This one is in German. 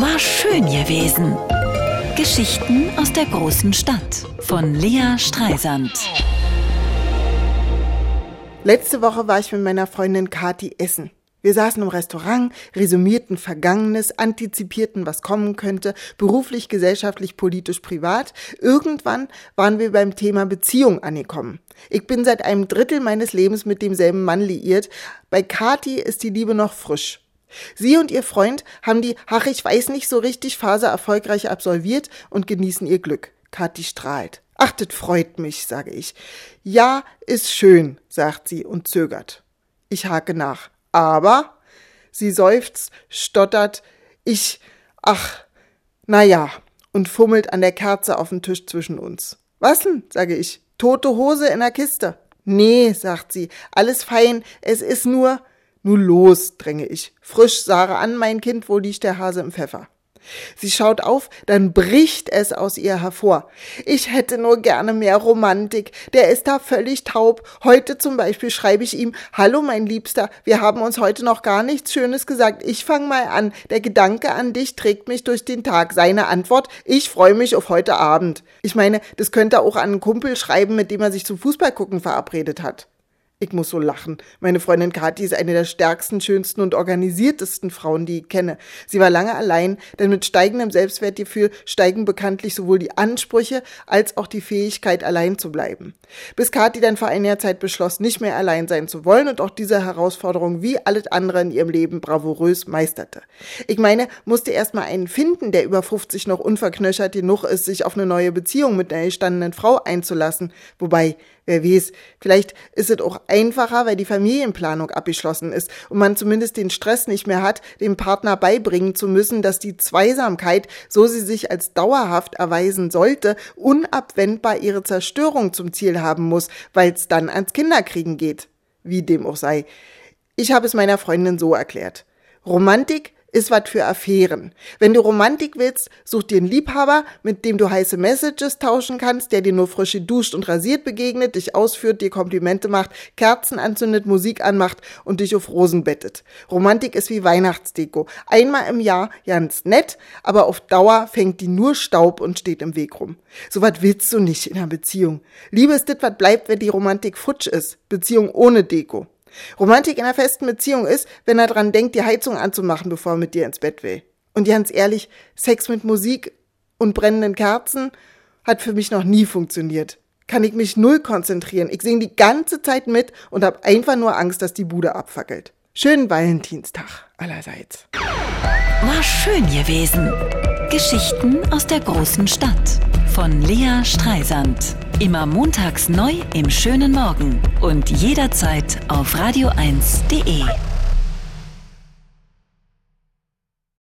War schön gewesen. Geschichten aus der großen Stadt von Lea Streisand. Letzte Woche war ich mit meiner Freundin Kati essen. Wir saßen im Restaurant, resümierten Vergangenes, antizipierten, was kommen könnte, beruflich, gesellschaftlich, politisch, privat. Irgendwann waren wir beim Thema Beziehung angekommen. Ich bin seit einem Drittel meines Lebens mit demselben Mann liiert. Bei Kati ist die Liebe noch frisch. Sie und ihr Freund haben die, ach, ich weiß nicht so richtig Phase erfolgreich absolviert und genießen ihr Glück. Kati strahlt. Ach, das freut mich, sage ich. Ja, ist schön, sagt sie und zögert. Ich hake nach aber sie seufzt, stottert, ich, ach, na ja, und fummelt an der Kerze auf dem Tisch zwischen uns. Was denn? sage ich. Tote Hose in der Kiste. Nee, sagt sie, alles fein, es ist nur. Nur los, dränge ich. Frisch, Sarah an, mein Kind, wo liegt der Hase im Pfeffer? Sie schaut auf, dann bricht es aus ihr hervor. Ich hätte nur gerne mehr Romantik. Der ist da völlig taub. Heute zum Beispiel schreibe ich ihm, Hallo mein Liebster, wir haben uns heute noch gar nichts Schönes gesagt. Ich fang mal an. Der Gedanke an dich trägt mich durch den Tag. Seine Antwort, ich freue mich auf heute Abend. Ich meine, das könnte auch an einen Kumpel schreiben, mit dem er sich zum Fußballgucken verabredet hat. Ich muss so lachen. Meine Freundin Kathi ist eine der stärksten, schönsten und organisiertesten Frauen, die ich kenne. Sie war lange allein, denn mit steigendem Selbstwertgefühl steigen bekanntlich sowohl die Ansprüche als auch die Fähigkeit, allein zu bleiben. Bis Kathi dann vor einiger Zeit beschloss, nicht mehr allein sein zu wollen und auch diese Herausforderung wie alles andere in ihrem Leben bravourös meisterte. Ich meine, musste erst mal einen finden, der über 50 noch unverknöchert genug ist, sich auf eine neue Beziehung mit einer gestandenen Frau einzulassen. Wobei, Wer weiß, vielleicht ist es auch einfacher, weil die Familienplanung abgeschlossen ist und man zumindest den Stress nicht mehr hat, dem Partner beibringen zu müssen, dass die Zweisamkeit, so sie sich als dauerhaft erweisen sollte, unabwendbar ihre Zerstörung zum Ziel haben muss, weil es dann ans Kinderkriegen geht. Wie dem auch sei. Ich habe es meiner Freundin so erklärt. Romantik ist was für Affären. Wenn du Romantik willst, such dir einen Liebhaber, mit dem du heiße Messages tauschen kannst, der dir nur frische duscht und rasiert begegnet, dich ausführt, dir Komplimente macht, Kerzen anzündet, Musik anmacht und dich auf Rosen bettet. Romantik ist wie Weihnachtsdeko. Einmal im Jahr ganz nett, aber auf Dauer fängt die nur Staub und steht im Weg rum. So was willst du nicht in einer Beziehung. Liebe ist das, was bleibt, wenn die Romantik futsch ist. Beziehung ohne Deko. Romantik in einer festen Beziehung ist, wenn er dran denkt, die Heizung anzumachen, bevor er mit dir ins Bett will. Und ganz ehrlich, Sex mit Musik und brennenden Kerzen hat für mich noch nie funktioniert. Kann ich mich null konzentrieren. Ich singe die ganze Zeit mit und habe einfach nur Angst, dass die Bude abfackelt. Schönen Valentinstag allerseits. War schön gewesen. Geschichten aus der großen Stadt von Lea Streisand. Immer montags neu im schönen Morgen und jederzeit auf radio1.de.